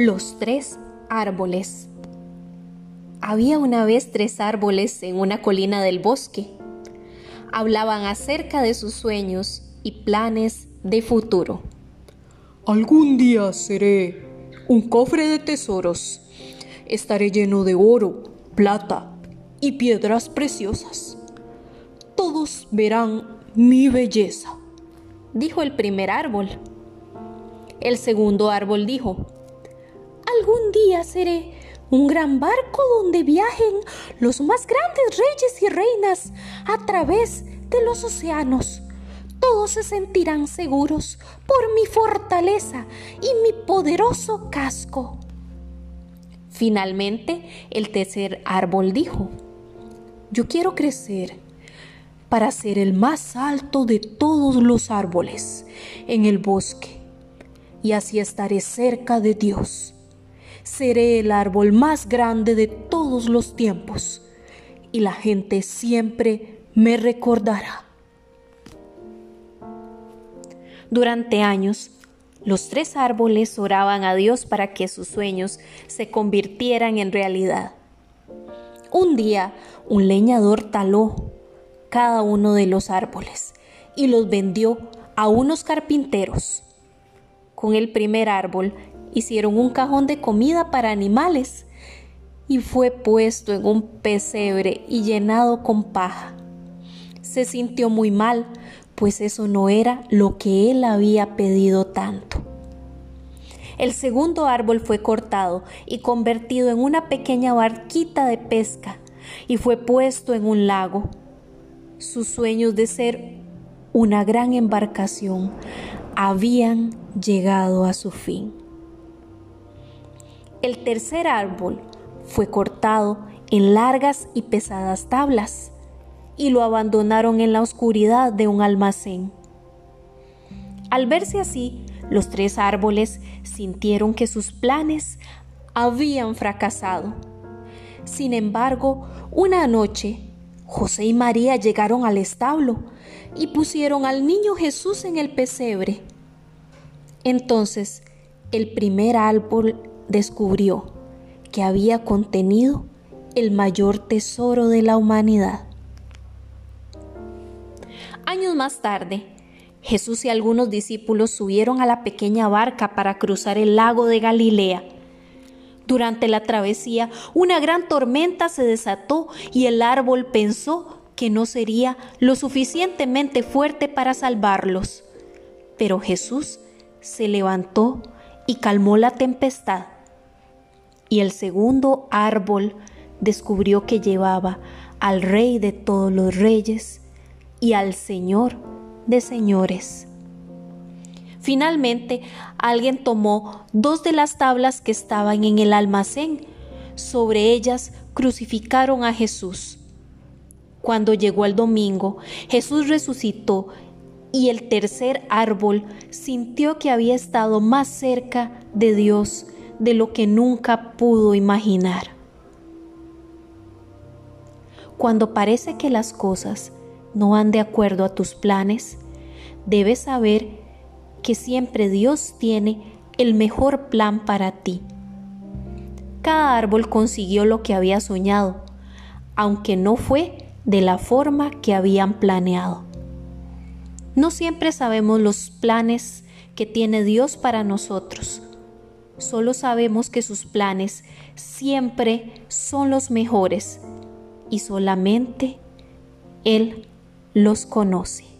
Los tres árboles. Había una vez tres árboles en una colina del bosque. Hablaban acerca de sus sueños y planes de futuro. Algún día seré un cofre de tesoros. Estaré lleno de oro, plata y piedras preciosas. Todos verán mi belleza, dijo el primer árbol. El segundo árbol dijo, Algún día seré un gran barco donde viajen los más grandes reyes y reinas a través de los océanos. Todos se sentirán seguros por mi fortaleza y mi poderoso casco. Finalmente, el tercer árbol dijo, Yo quiero crecer para ser el más alto de todos los árboles en el bosque, y así estaré cerca de Dios seré el árbol más grande de todos los tiempos y la gente siempre me recordará. Durante años, los tres árboles oraban a Dios para que sus sueños se convirtieran en realidad. Un día, un leñador taló cada uno de los árboles y los vendió a unos carpinteros. Con el primer árbol hicieron un cajón de comida para animales y fue puesto en un pesebre y llenado con paja. Se sintió muy mal, pues eso no era lo que él había pedido tanto. El segundo árbol fue cortado y convertido en una pequeña barquita de pesca y fue puesto en un lago. Sus sueños de ser una gran embarcación habían llegado a su fin. El tercer árbol fue cortado en largas y pesadas tablas y lo abandonaron en la oscuridad de un almacén. Al verse así, los tres árboles sintieron que sus planes habían fracasado. Sin embargo, una noche, José y María llegaron al establo y pusieron al niño Jesús en el pesebre. Entonces, el primer árbol descubrió que había contenido el mayor tesoro de la humanidad. Años más tarde, Jesús y algunos discípulos subieron a la pequeña barca para cruzar el lago de Galilea. Durante la travesía, una gran tormenta se desató y el árbol pensó que no sería lo suficientemente fuerte para salvarlos. Pero Jesús se levantó y calmó la tempestad y el segundo árbol descubrió que llevaba al Rey de todos los reyes y al Señor de señores. Finalmente, alguien tomó dos de las tablas que estaban en el almacén. Sobre ellas crucificaron a Jesús. Cuando llegó el domingo, Jesús resucitó y el tercer árbol sintió que había estado más cerca de Dios de lo que nunca pudo imaginar. Cuando parece que las cosas no van de acuerdo a tus planes, debes saber que siempre Dios tiene el mejor plan para ti. Cada árbol consiguió lo que había soñado, aunque no fue de la forma que habían planeado. No siempre sabemos los planes que tiene Dios para nosotros Solo sabemos que sus planes siempre son los mejores y solamente Él los conoce.